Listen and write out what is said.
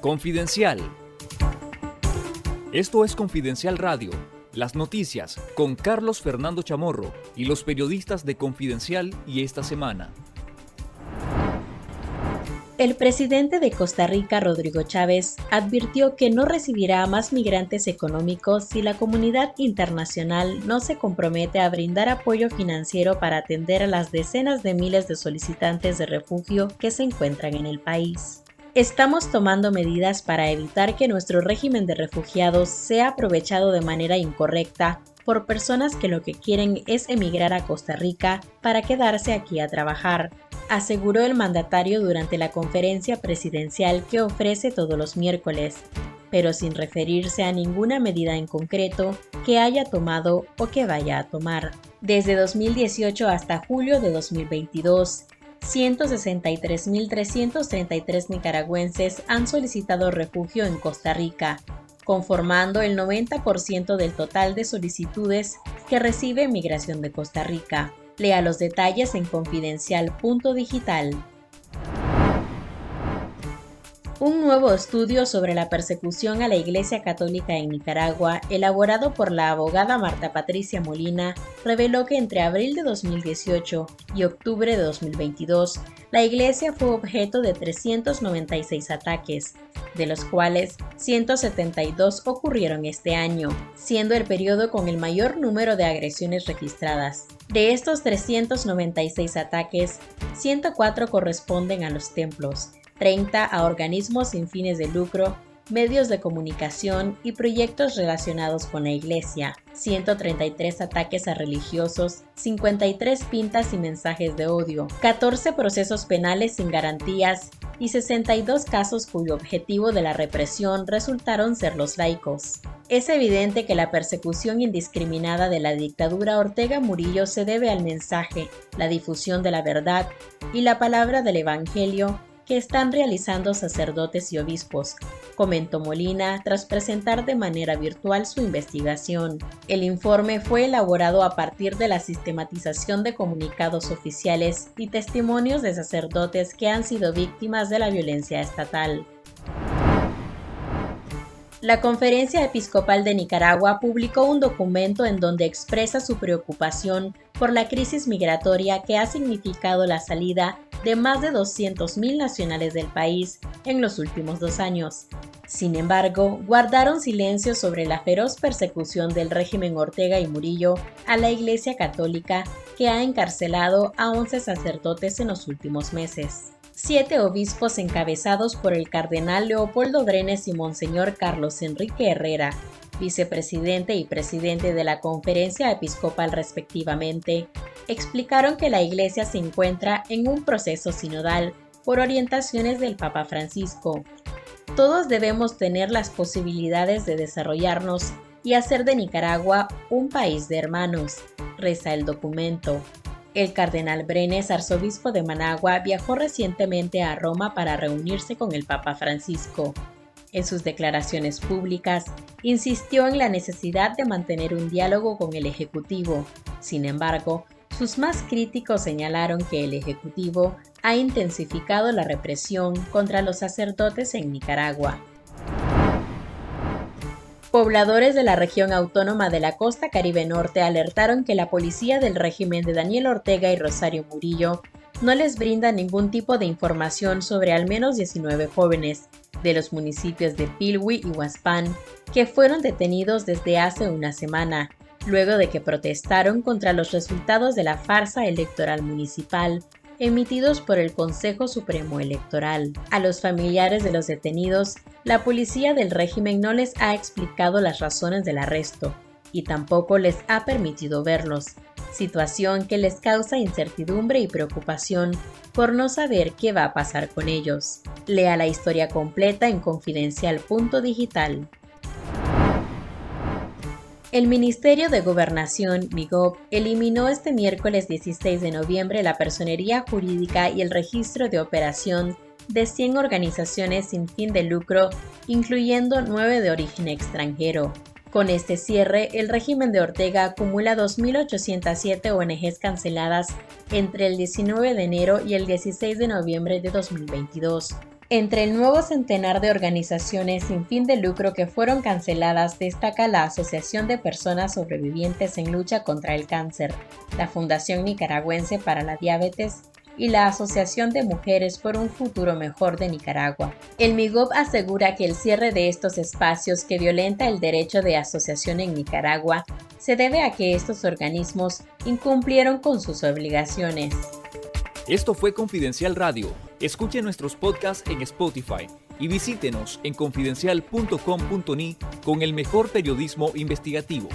Confidencial. Esto es Confidencial Radio, las noticias con Carlos Fernando Chamorro y los periodistas de Confidencial y esta semana. El presidente de Costa Rica, Rodrigo Chávez, advirtió que no recibirá más migrantes económicos si la comunidad internacional no se compromete a brindar apoyo financiero para atender a las decenas de miles de solicitantes de refugio que se encuentran en el país. Estamos tomando medidas para evitar que nuestro régimen de refugiados sea aprovechado de manera incorrecta por personas que lo que quieren es emigrar a Costa Rica para quedarse aquí a trabajar, aseguró el mandatario durante la conferencia presidencial que ofrece todos los miércoles, pero sin referirse a ninguna medida en concreto que haya tomado o que vaya a tomar. Desde 2018 hasta julio de 2022, 163.333 nicaragüenses han solicitado refugio en Costa Rica, conformando el 90% del total de solicitudes que recibe Migración de Costa Rica. Lea los detalles en confidencial.digital. Un nuevo estudio sobre la persecución a la Iglesia Católica en Nicaragua, elaborado por la abogada Marta Patricia Molina, reveló que entre abril de 2018 y octubre de 2022, la Iglesia fue objeto de 396 ataques, de los cuales 172 ocurrieron este año, siendo el periodo con el mayor número de agresiones registradas. De estos 396 ataques, 104 corresponden a los templos, 30 a organismos sin fines de lucro, medios de comunicación y proyectos relacionados con la Iglesia, 133 ataques a religiosos, 53 pintas y mensajes de odio, 14 procesos penales sin garantías y 62 casos cuyo objetivo de la represión resultaron ser los laicos. Es evidente que la persecución indiscriminada de la dictadura Ortega Murillo se debe al mensaje, la difusión de la verdad y la palabra del Evangelio que están realizando sacerdotes y obispos, comentó Molina tras presentar de manera virtual su investigación. El informe fue elaborado a partir de la sistematización de comunicados oficiales y testimonios de sacerdotes que han sido víctimas de la violencia estatal. La Conferencia Episcopal de Nicaragua publicó un documento en donde expresa su preocupación por la crisis migratoria que ha significado la salida de más de 200.000 nacionales del país en los últimos dos años. Sin embargo, guardaron silencio sobre la feroz persecución del régimen Ortega y Murillo a la Iglesia Católica que ha encarcelado a 11 sacerdotes en los últimos meses. Siete obispos encabezados por el cardenal Leopoldo Brenes y Monseñor Carlos Enrique Herrera, vicepresidente y presidente de la conferencia episcopal respectivamente, explicaron que la Iglesia se encuentra en un proceso sinodal por orientaciones del Papa Francisco. Todos debemos tener las posibilidades de desarrollarnos y hacer de Nicaragua un país de hermanos, reza el documento. El cardenal Brenes, arzobispo de Managua, viajó recientemente a Roma para reunirse con el Papa Francisco. En sus declaraciones públicas, insistió en la necesidad de mantener un diálogo con el Ejecutivo. Sin embargo, sus más críticos señalaron que el Ejecutivo ha intensificado la represión contra los sacerdotes en Nicaragua. Pobladores de la región autónoma de la costa caribe norte alertaron que la policía del régimen de Daniel Ortega y Rosario Murillo no les brinda ningún tipo de información sobre al menos 19 jóvenes de los municipios de Pilwi y Huaspán que fueron detenidos desde hace una semana luego de que protestaron contra los resultados de la farsa electoral municipal emitidos por el Consejo Supremo Electoral. A los familiares de los detenidos, la policía del régimen no les ha explicado las razones del arresto y tampoco les ha permitido verlos, situación que les causa incertidumbre y preocupación por no saber qué va a pasar con ellos. Lea la historia completa en confidencial.digital. El Ministerio de Gobernación, MIGOB, eliminó este miércoles 16 de noviembre la personería jurídica y el registro de operación de 100 organizaciones sin fin de lucro, incluyendo 9 de origen extranjero. Con este cierre, el régimen de Ortega acumula 2.807 ONGs canceladas entre el 19 de enero y el 16 de noviembre de 2022, Entre el nuevo centenar de organizaciones sin fin de lucro que fueron canceladas destaca la Asociación de Personas Sobrevivientes en Lucha contra el Cáncer, la Fundación Nicaragüense para la Diabetes y la Asociación de Mujeres por un Futuro Mejor de Nicaragua. El MIGOP asegura que el cierre de estos espacios que violenta el derecho de asociación en Nicaragua se debe a que estos organismos incumplieron con sus obligaciones. Esto fue Confidencial Radio. Escuche nuestros podcasts en Spotify y visítenos en confidencial.com.ni con el mejor periodismo investigativo.